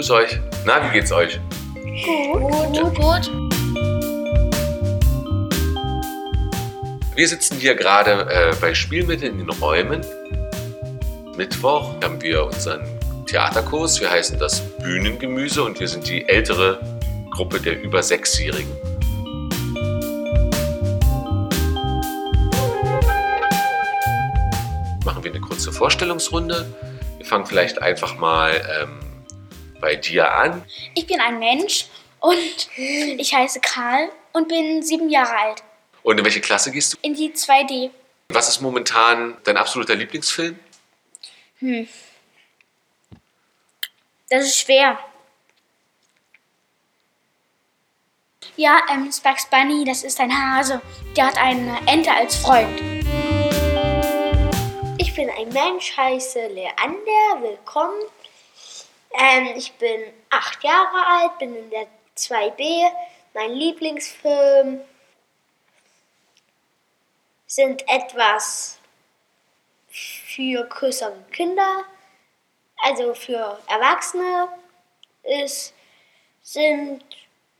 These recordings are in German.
Grüß euch. Na, wie geht's euch? Gut. Gut. Gut. Wir sitzen hier gerade äh, bei Spielmitteln in den Räumen. Mittwoch haben wir unseren Theaterkurs. Wir heißen das Bühnengemüse und wir sind die ältere Gruppe der über Sechsjährigen. Machen wir eine kurze Vorstellungsrunde. Wir fangen vielleicht einfach mal ähm, bei dir an. Ich bin ein Mensch und ich heiße Karl und bin sieben Jahre alt. Und in welche Klasse gehst du? In die 2D. Was ist momentan dein absoluter Lieblingsfilm? Hm. Das ist schwer. Ja, ähm, Bugs Bunny, das ist ein Hase. Der hat eine Ente als Freund. Ich bin ein Mensch, heiße Leander, willkommen. Ähm, ich bin acht Jahre alt, bin in der 2B. Mein Lieblingsfilm sind etwas für größere Kinder, also für Erwachsene. Es sind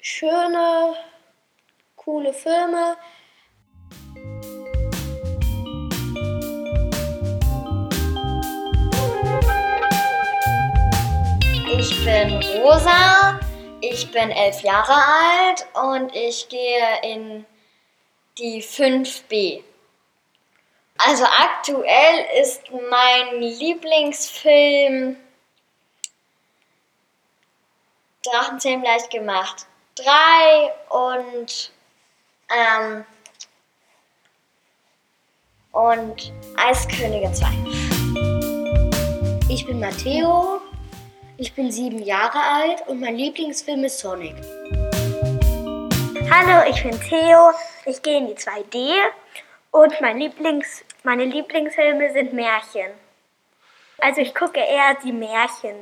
schöne, coole Filme. Ich bin Rosa, ich bin elf Jahre alt und ich gehe in die 5b. Also aktuell ist mein Lieblingsfilm Drachenzähmen leicht gemacht. Drei und ähm, und Eiskönige 2. Ich bin Matteo, ich bin sieben Jahre alt und mein Lieblingsfilm ist Sonic. Hallo, ich bin Theo, ich gehe in die 2D und mein Lieblings, meine Lieblingsfilme sind Märchen. Also ich gucke eher die Märchen.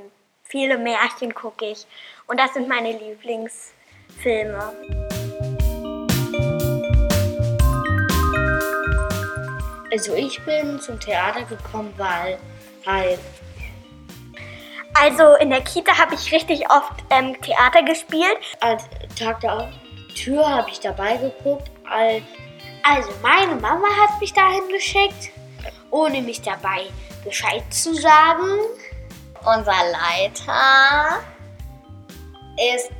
Viele Märchen gucke ich. Und das sind meine Lieblingsfilme. Also ich bin zum Theater gekommen, weil halt Also in der Kita habe ich richtig oft ähm, Theater gespielt. als Tag der Tür habe ich dabei geguckt. Als, also meine Mama hat mich dahin geschickt, ohne mich dabei Bescheid zu sagen. Unser Leiter ist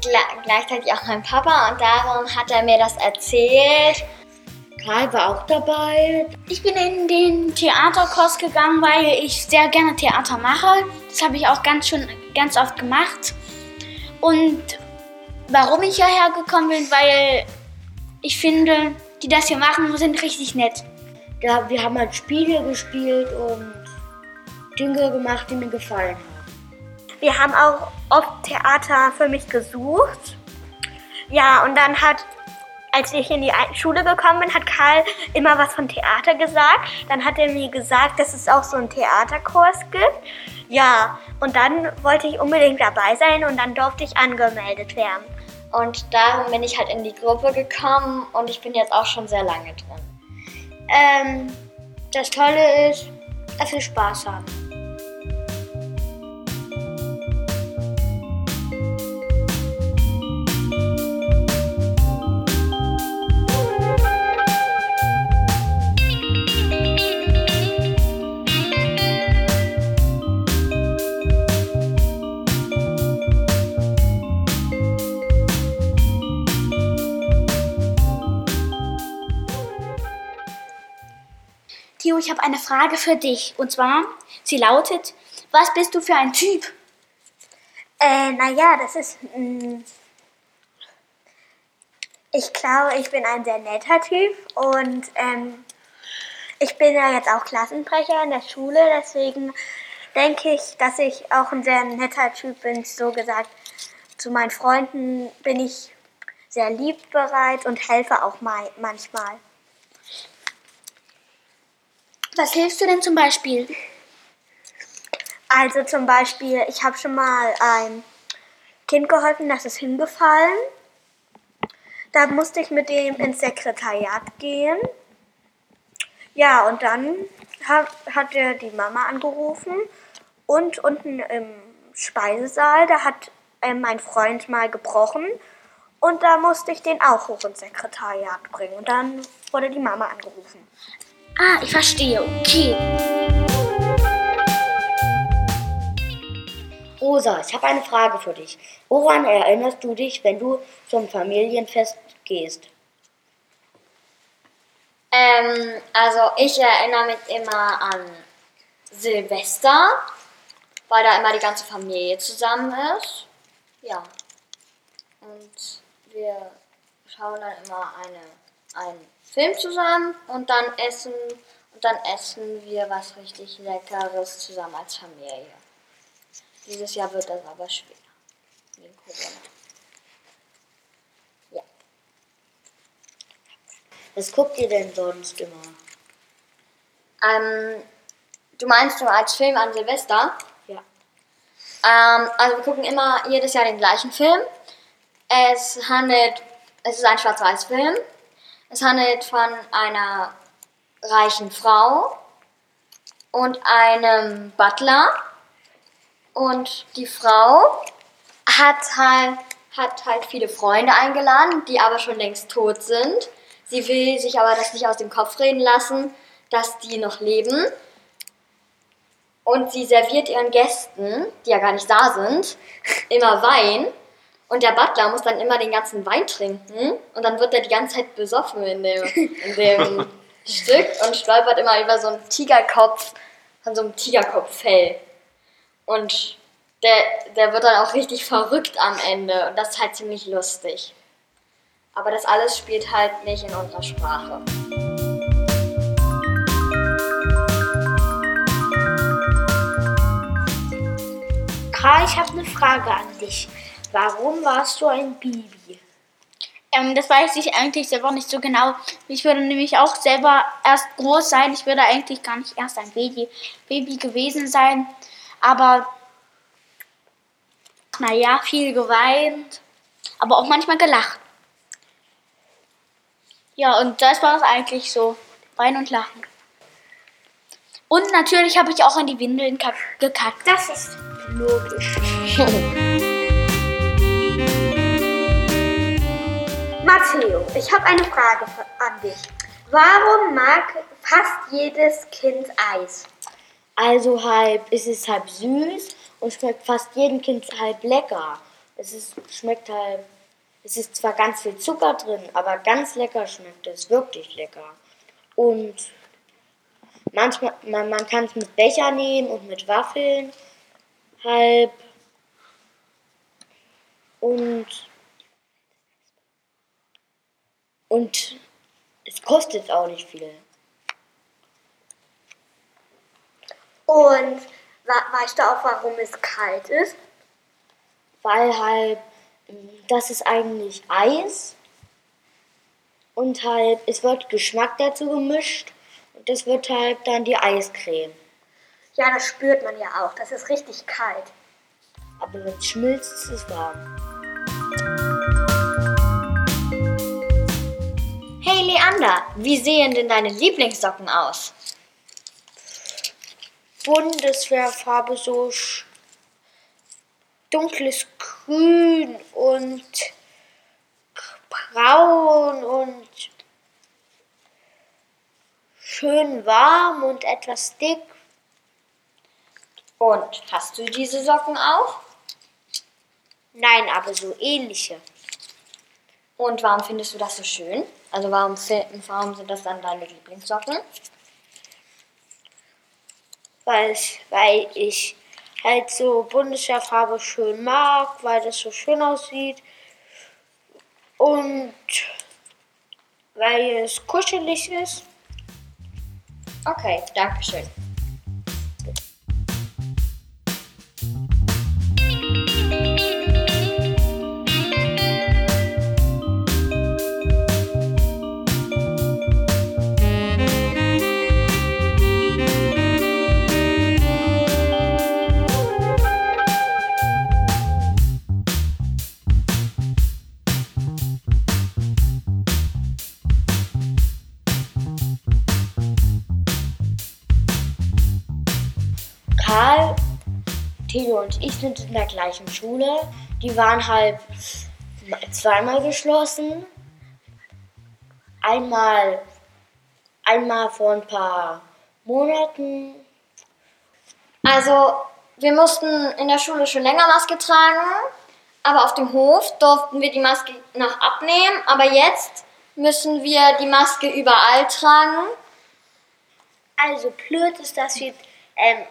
gle- gleichzeitig auch mein Papa und darum hat er mir das erzählt. Karl war auch dabei. Ich bin in den Theaterkurs gegangen, weil ich sehr gerne Theater mache. Das habe ich auch ganz schon ganz oft gemacht. Und warum ich hierher gekommen bin, weil ich finde, die das hier machen, sind richtig nett. Da, wir haben halt Spiele gespielt und Dinge gemacht, die mir gefallen haben. Wir haben auch oft Theater für mich gesucht. Ja, und dann hat, als ich in die Schule gekommen bin, hat Karl immer was von Theater gesagt. Dann hat er mir gesagt, dass es auch so einen Theaterkurs gibt. Ja, und dann wollte ich unbedingt dabei sein und dann durfte ich angemeldet werden. Und darum bin ich halt in die Gruppe gekommen und ich bin jetzt auch schon sehr lange drin. Ähm, das Tolle ist, dass wir Spaß haben. Ich habe eine Frage für dich. Und zwar, sie lautet, was bist du für ein Typ? Äh, naja, das ist. mm, ich glaube, ich bin ein sehr netter Typ und ähm, ich bin ja jetzt auch Klassensprecher in der Schule, deswegen denke ich, dass ich auch ein sehr netter Typ bin. So gesagt, zu meinen Freunden bin ich sehr liebbereit und helfe auch mal manchmal. Was hilfst du denn zum Beispiel? Also zum Beispiel, ich habe schon mal ein Kind geholfen, das ist hingefallen. Da musste ich mit dem ins Sekretariat gehen. Ja, und dann hat, hat er die Mama angerufen und unten im Speisesaal, da hat äh, mein Freund mal gebrochen und da musste ich den auch hoch ins Sekretariat bringen. Und dann wurde die Mama angerufen. Ah, ich verstehe. Okay. Rosa, ich habe eine Frage für dich. Woran erinnerst du dich, wenn du zum Familienfest gehst? Ähm, also ich erinnere mich immer an Silvester, weil da immer die ganze Familie zusammen ist. Ja. Und wir schauen dann immer eine, einen Film zusammen und dann essen und dann essen wir was richtig Leckeres zusammen als Familie. Dieses Jahr wird das aber schwer. Wegen Corona. Ja. Was guckt ihr denn sonst immer? Ähm, du meinst du als Film an Silvester? Ja. Ähm, also wir gucken immer jedes Jahr den gleichen Film. Es handelt, es ist ein Schwarz-Weiß-Film. Es handelt von einer reichen Frau und einem Butler. Und die Frau hat halt, hat halt viele Freunde eingeladen, die aber schon längst tot sind. Sie will sich aber das nicht aus dem Kopf reden lassen, dass die noch leben. Und sie serviert ihren Gästen, die ja gar nicht da sind, immer Wein. Und der Butler muss dann immer den ganzen Wein trinken. Und dann wird er die ganze Zeit besoffen in dem, in dem Stück und stolpert immer über so einen Tigerkopf, von so einem Tigerkopffell. Und der, der wird dann auch richtig verrückt am Ende. Und das ist halt ziemlich lustig. Aber das alles spielt halt nicht in unserer Sprache. Karl, ich habe eine Frage an dich. Warum warst du ein Baby? Ähm, das weiß ich eigentlich selber nicht so genau. Ich würde nämlich auch selber erst groß sein. Ich würde eigentlich gar nicht erst ein Baby, Baby gewesen sein. Aber, naja, viel geweint. Aber auch manchmal gelacht. Ja, und das war es eigentlich so. Weinen und lachen. Und natürlich habe ich auch in die Windeln kack- gekackt. Das ist logisch. Matteo, ich habe eine Frage an dich. Warum mag fast jedes Kind Eis? Also halb, es ist halb süß und schmeckt fast jedem Kind halb lecker. Es ist, schmeckt halt, es ist zwar ganz viel Zucker drin, aber ganz lecker schmeckt es, wirklich lecker. Und manchmal, man, man kann es mit Becher nehmen und mit Waffeln halb. Und, und es kostet auch nicht viel. Und weißt du auch, warum es kalt ist? weil halt das ist eigentlich Eis und halt es wird Geschmack dazu gemischt und das wird halt dann die Eiscreme. Ja, das spürt man ja auch. Das ist richtig kalt. Aber wenn es schmilzt, ist es warm. Hey Leander, wie sehen denn deine Lieblingssocken aus? Bundeswehrfarbe so dunkles Grün und braun und schön warm und etwas dick. Und hast du diese Socken auch? Nein, aber so ähnliche. Und warum findest du das so schön? Also warum, warum sind das dann deine Lieblingssocken? weil, ich- weil ich halt so Bundeswehrfarbe schön mag, weil das so schön aussieht und weil es kuschelig ist. Okay, danke schön. Gleichen Schule. Die waren halt zweimal geschlossen. Einmal, einmal vor ein paar Monaten. Also, wir mussten in der Schule schon länger Maske tragen, aber auf dem Hof durften wir die Maske noch abnehmen. Aber jetzt müssen wir die Maske überall tragen. Also blöd ist, dass wir ähm,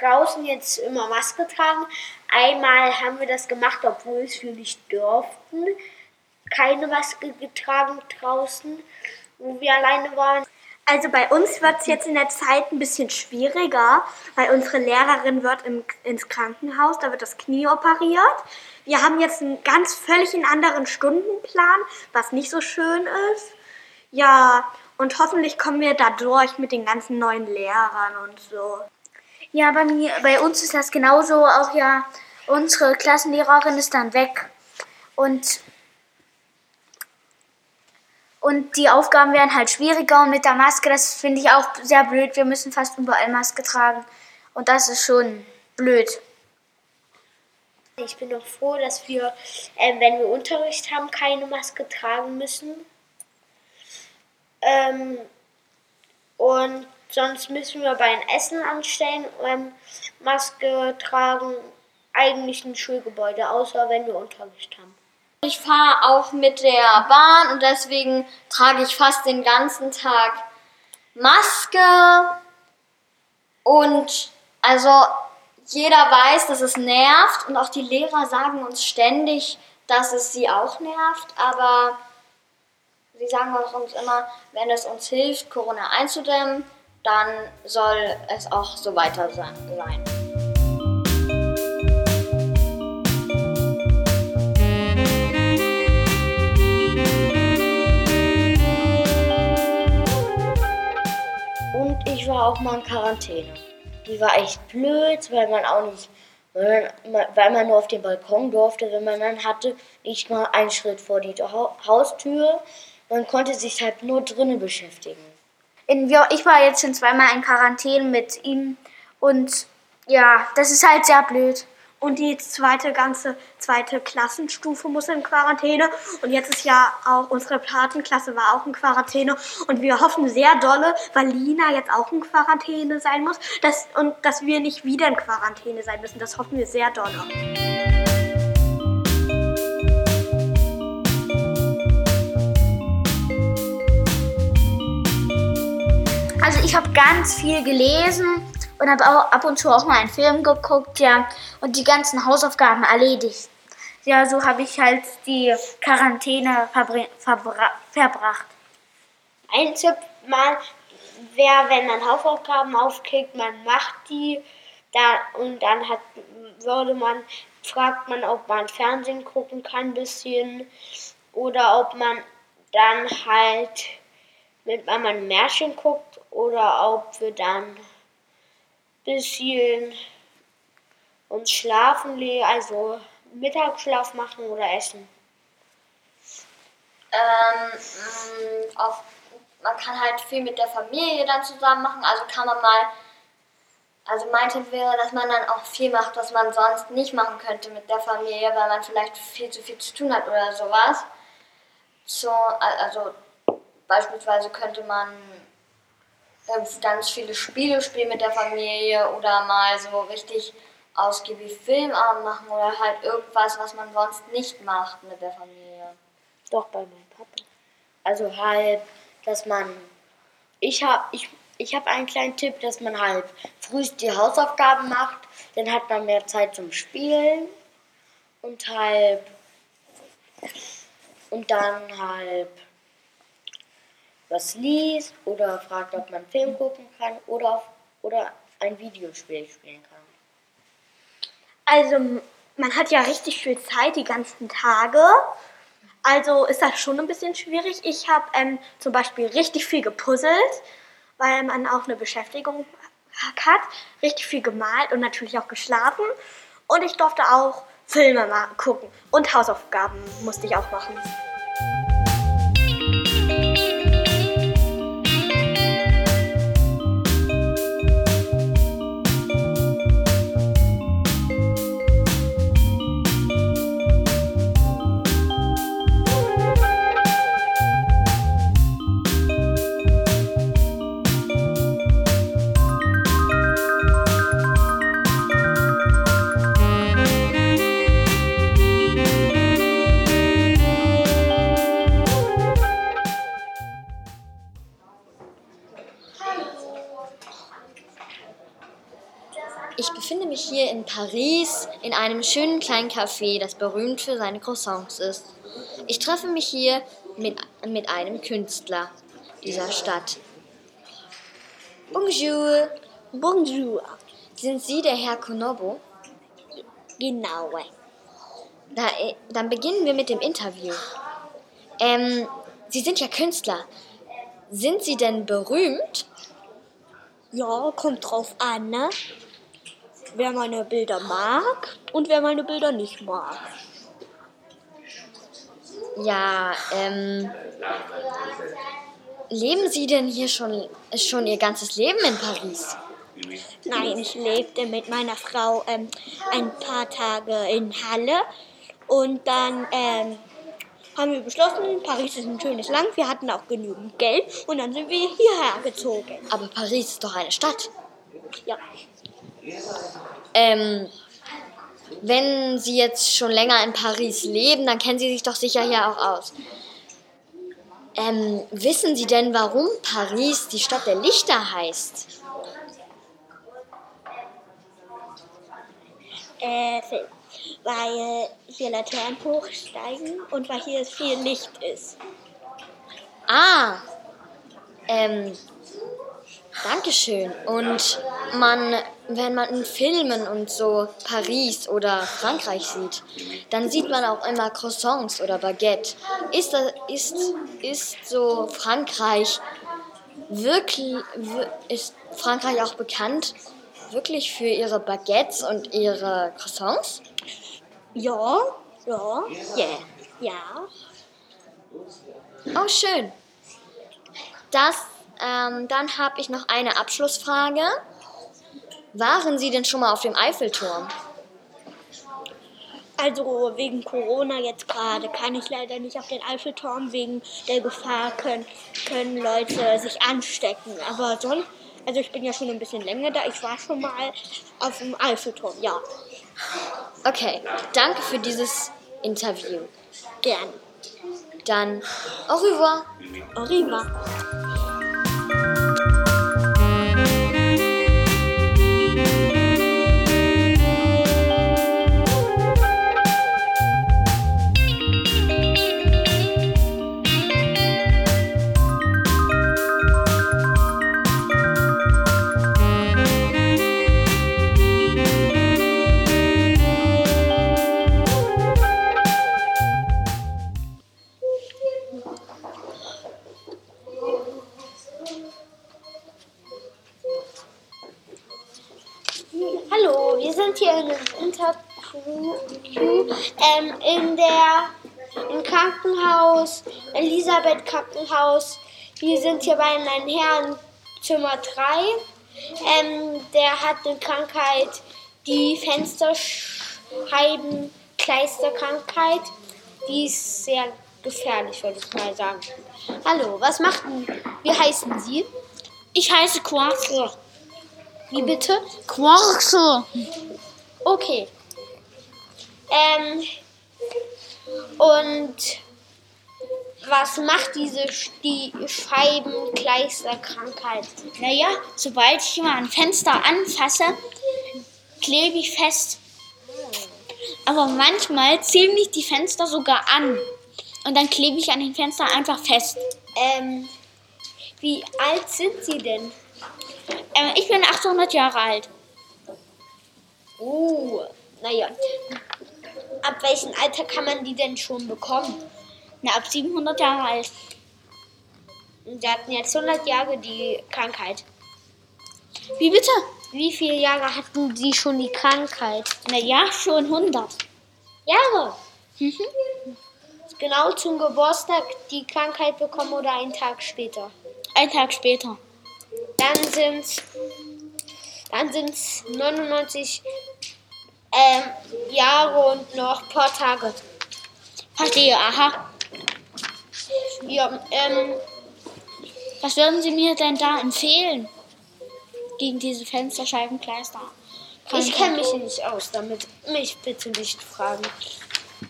draußen jetzt immer Maske tragen. Einmal haben wir das gemacht, obwohl es wir nicht durften. Keine Maske getragen draußen, wo wir alleine waren. Also bei uns wird es jetzt in der Zeit ein bisschen schwieriger, weil unsere Lehrerin wird im, ins Krankenhaus, da wird das Knie operiert. Wir haben jetzt einen ganz völlig einen anderen Stundenplan, was nicht so schön ist. Ja, und hoffentlich kommen wir da durch mit den ganzen neuen Lehrern und so. Ja, bei, mir, bei uns ist das genauso. Auch ja, unsere Klassenlehrerin ist dann weg. Und, und die Aufgaben werden halt schwieriger. Und mit der Maske, das finde ich auch sehr blöd. Wir müssen fast überall Maske tragen. Und das ist schon blöd. Ich bin auch froh, dass wir, äh, wenn wir Unterricht haben, keine Maske tragen müssen. Ähm, und sonst müssen wir beim Essen anstellen, ähm, Maske tragen, eigentlich ein Schulgebäude, außer wenn wir Unterricht haben. Ich fahre auch mit der Bahn und deswegen trage ich fast den ganzen Tag Maske. Und also jeder weiß, dass es nervt und auch die Lehrer sagen uns ständig, dass es sie auch nervt, aber sie sagen uns immer, wenn es uns hilft, Corona einzudämmen, dann soll es auch so weiter sein. Und ich war auch mal in Quarantäne. Die war echt blöd, weil man auch nicht, weil man, nur auf den Balkon durfte, wenn man dann hatte, nicht mal einen Schritt vor die Haustür. Man konnte sich halt nur drinnen beschäftigen. In, ich war jetzt schon zweimal in Quarantäne mit ihm und ja, das ist halt sehr blöd. Und die zweite ganze zweite Klassenstufe muss in Quarantäne. Und jetzt ist ja auch unsere Patenklasse war auch in Quarantäne. Und wir hoffen sehr dolle, weil Lina jetzt auch in Quarantäne sein muss, dass, und dass wir nicht wieder in Quarantäne sein müssen. Das hoffen wir sehr dolle. Also ich habe ganz viel gelesen und habe ab und zu auch mal einen Film geguckt, ja, und die ganzen Hausaufgaben erledigt. Ja, so habe ich halt die Quarantäne verbracht. Ein Tipp mal wäre, wenn man Hausaufgaben aufkriegt, man macht die da, und dann hat, würde man, fragt man, ob man Fernsehen gucken kann ein bisschen oder ob man dann halt Mama ein Märchen guckt oder ob wir dann bisschen uns schlafen also Mittagsschlaf machen oder essen. Ähm, mm, auf, man kann halt viel mit der Familie dann zusammen machen, also kann man mal, also mein Tipp wäre, dass man dann auch viel macht, was man sonst nicht machen könnte mit der Familie, weil man vielleicht viel zu viel zu tun hat oder sowas. So, also beispielsweise könnte man ganz viele Spiele spielen mit der Familie oder mal so richtig ausgiebig Filmabend machen oder halt irgendwas, was man sonst nicht macht mit der Familie. Doch, bei meinem Papa. Also halt, dass man. Ich habe ich, ich hab einen kleinen Tipp, dass man halt früh die Hausaufgaben macht, dann hat man mehr Zeit zum Spielen und halb. Und dann halb was liest oder fragt, ob man Film gucken kann oder, oder ein Videospiel spielen kann. Also man hat ja richtig viel Zeit die ganzen Tage. Also ist das schon ein bisschen schwierig. Ich habe ähm, zum Beispiel richtig viel gepuzzelt, weil man auch eine Beschäftigung hat, richtig viel gemalt und natürlich auch geschlafen. Und ich durfte auch Filme mal gucken und Hausaufgaben musste ich auch machen. In einem schönen kleinen Café, das berühmt für seine Croissants ist. Ich treffe mich hier mit, mit einem Künstler dieser Stadt. Bonjour. Bonjour. Sind Sie der Herr Konobo? Genau. Da, äh, dann beginnen wir mit dem Interview. Ähm, Sie sind ja Künstler. Sind Sie denn berühmt? Ja, kommt drauf an, ne? Wer meine Bilder mag und wer meine Bilder nicht mag. Ja, ähm. Leben Sie denn hier schon, schon Ihr ganzes Leben in Paris? Nein, ich lebte mit meiner Frau ähm, ein paar Tage in Halle und dann ähm, haben wir beschlossen, Paris ist ein schönes Land, wir hatten auch genügend Geld und dann sind wir hierher gezogen. Aber Paris ist doch eine Stadt. Ja. Ähm, wenn Sie jetzt schon länger in Paris leben, dann kennen Sie sich doch sicher hier auch aus. Ähm, wissen Sie denn, warum Paris die Stadt der Lichter heißt? Äh, weil hier Laternen hochsteigen und weil hier viel Licht ist. Ah, ähm, Dankeschön. Und man, wenn man in Filmen und so Paris oder Frankreich sieht, dann sieht man auch immer Croissants oder Baguette. Ist, das, ist, ist so Frankreich wirklich, wir- ist Frankreich auch bekannt wirklich für ihre Baguettes und ihre Croissants? Ja, ja, Yeah. ja. Oh, schön. Das, ähm, dann habe ich noch eine Abschlussfrage. Waren Sie denn schon mal auf dem Eiffelturm? Also wegen Corona jetzt gerade kann ich leider nicht auf den Eiffelturm. Wegen der Gefahr können, können Leute sich anstecken. Aber sonst, also ich bin ja schon ein bisschen länger da. Ich war schon mal auf dem Eiffelturm, ja. Okay, danke für dieses Interview. Gern. Dann au revoir. Au revoir. Sind hier in einem Interview ähm, in der im Krankenhaus, Elisabeth Krankenhaus. Wir sind hier bei einem Herrn Zimmer 3. Ähm, der hat eine Krankheit, die Fensterscheibenkleisterkrankheit. Die ist sehr gefährlich, würde ich mal sagen. Hallo, was machten? Wie heißen Sie? Ich heiße Quarzo. Wie bitte? Quarzo. Okay. Ähm, und was macht diese die Scheibenkleisterkrankheit? Naja, sobald ich mal ein Fenster anfasse, klebe ich fest. Aber manchmal ziehen mich die Fenster sogar an. Und dann klebe ich an den Fenstern einfach fest. Ähm, wie alt sind Sie denn? Ähm, ich bin 800 Jahre alt. Oh, naja. Ab welchem Alter kann man die denn schon bekommen? Na, ab 700 Jahre alt. Sie hatten jetzt 100 Jahre die Krankheit. Wie bitte? Wie viele Jahre hatten Sie schon die Krankheit? Naja, schon 100. Jahre. Mhm. Genau zum Geburtstag die Krankheit bekommen oder einen Tag später? Ein Tag später. Dann sind dann sind's 99 ähm, Jahre und noch ein paar Tage. Verstehe, aha. Ja, ähm, Was würden Sie mir denn da empfehlen? Gegen diese Fensterscheibenkleister. ich kenne mich nicht aus damit. Mich bitte nicht fragen.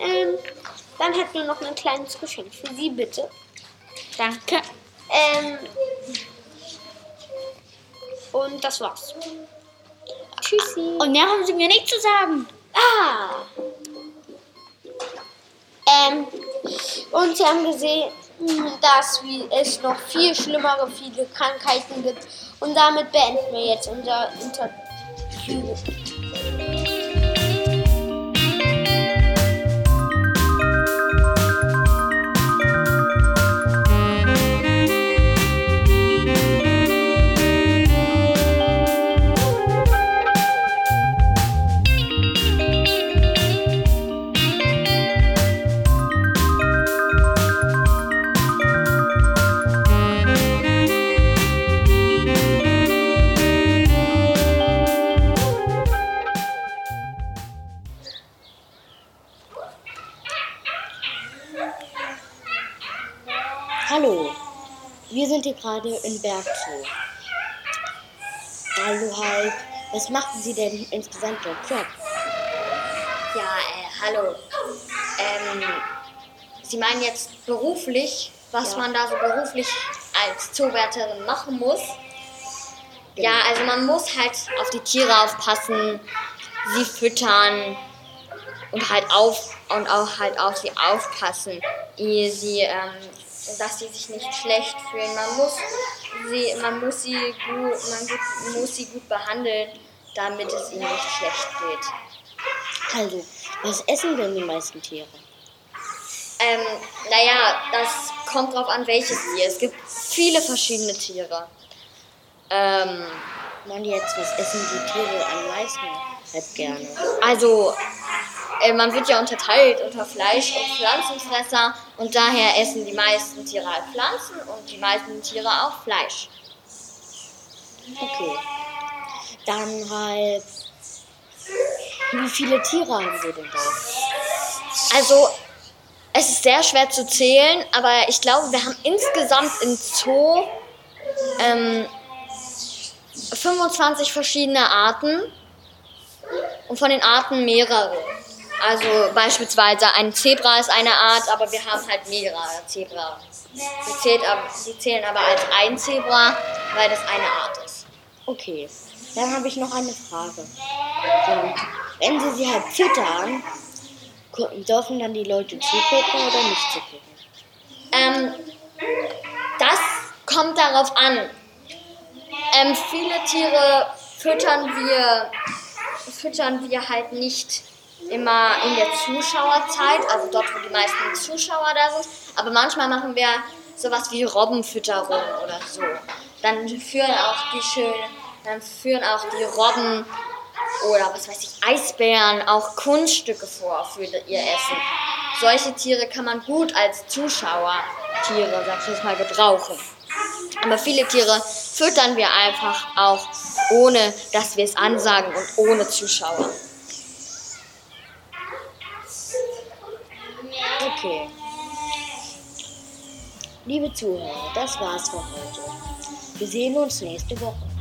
Ähm, dann hätten wir noch ein kleines Geschenk für Sie, bitte. Danke. Ähm, und das war's. Tschüssi. Und mehr haben sie mir nicht zu sagen. Ah. Ähm, und sie haben gesehen, dass es noch viel schlimmere, viele Krankheiten gibt. Und damit beenden wir jetzt unser Interview. Gerade in Bergzoo. Hallo Hype, was machen Sie denn insgesamt einen Job? Ja, äh, hallo. Ähm, Sie meinen jetzt beruflich, was Ja. man da so beruflich als Zoowärterin machen muss? Ja, also man muss halt auf die Tiere aufpassen, sie füttern und halt auf und auch halt auf sie aufpassen, ehe sie, ähm, dass sie sich nicht schlecht fühlen. Man muss sie, man muss sie gut, man gut, muss sie gut behandeln, damit es ihnen nicht schlecht geht. Also, was essen denn die meisten Tiere? Ähm, naja, das kommt drauf an, welches Tier. Es gibt viele verschiedene Tiere. Ähm, Man jetzt, was essen die Tiere am meisten halt gerne? also, äh, man wird ja unterteilt unter Fleisch- und Pflanzenfresser und daher essen die meisten Tiere halt Pflanzen und die meisten Tiere auch Fleisch. Okay. Dann halt, wie viele Tiere haben Sie denn da? Also, es ist sehr schwer zu zählen, aber ich glaube, wir haben insgesamt im Zoo ähm, 25 verschiedene Arten und von den Arten mehrere. Also beispielsweise ein Zebra ist eine Art, aber wir haben halt mehrere Zebra. Die, zählt die zählen aber als ein Zebra, weil das eine Art ist. Okay, dann habe ich noch eine Frage. Wenn Sie sie halt füttern, dürfen dann die Leute zugucken oder nicht zugucken? Ähm, das kommt darauf an. Ähm, viele Tiere füttern wir, füttern wir halt nicht immer in der Zuschauerzeit, also dort, wo die meisten Zuschauer da sind. Aber manchmal machen wir sowas wie Robbenfütterung oder so. Dann führen auch die schönen, dann führen auch die Robben oder was weiß ich, Eisbären auch Kunststücke vor für ihr Essen. Solche Tiere kann man gut als Zuschauertiere, sag ich jetzt mal, gebrauchen. Aber viele Tiere füttern wir einfach auch ohne, dass wir es ansagen und ohne Zuschauer. Okay. Liebe Zuhörer, das war's für heute. Wir sehen uns nächste Woche.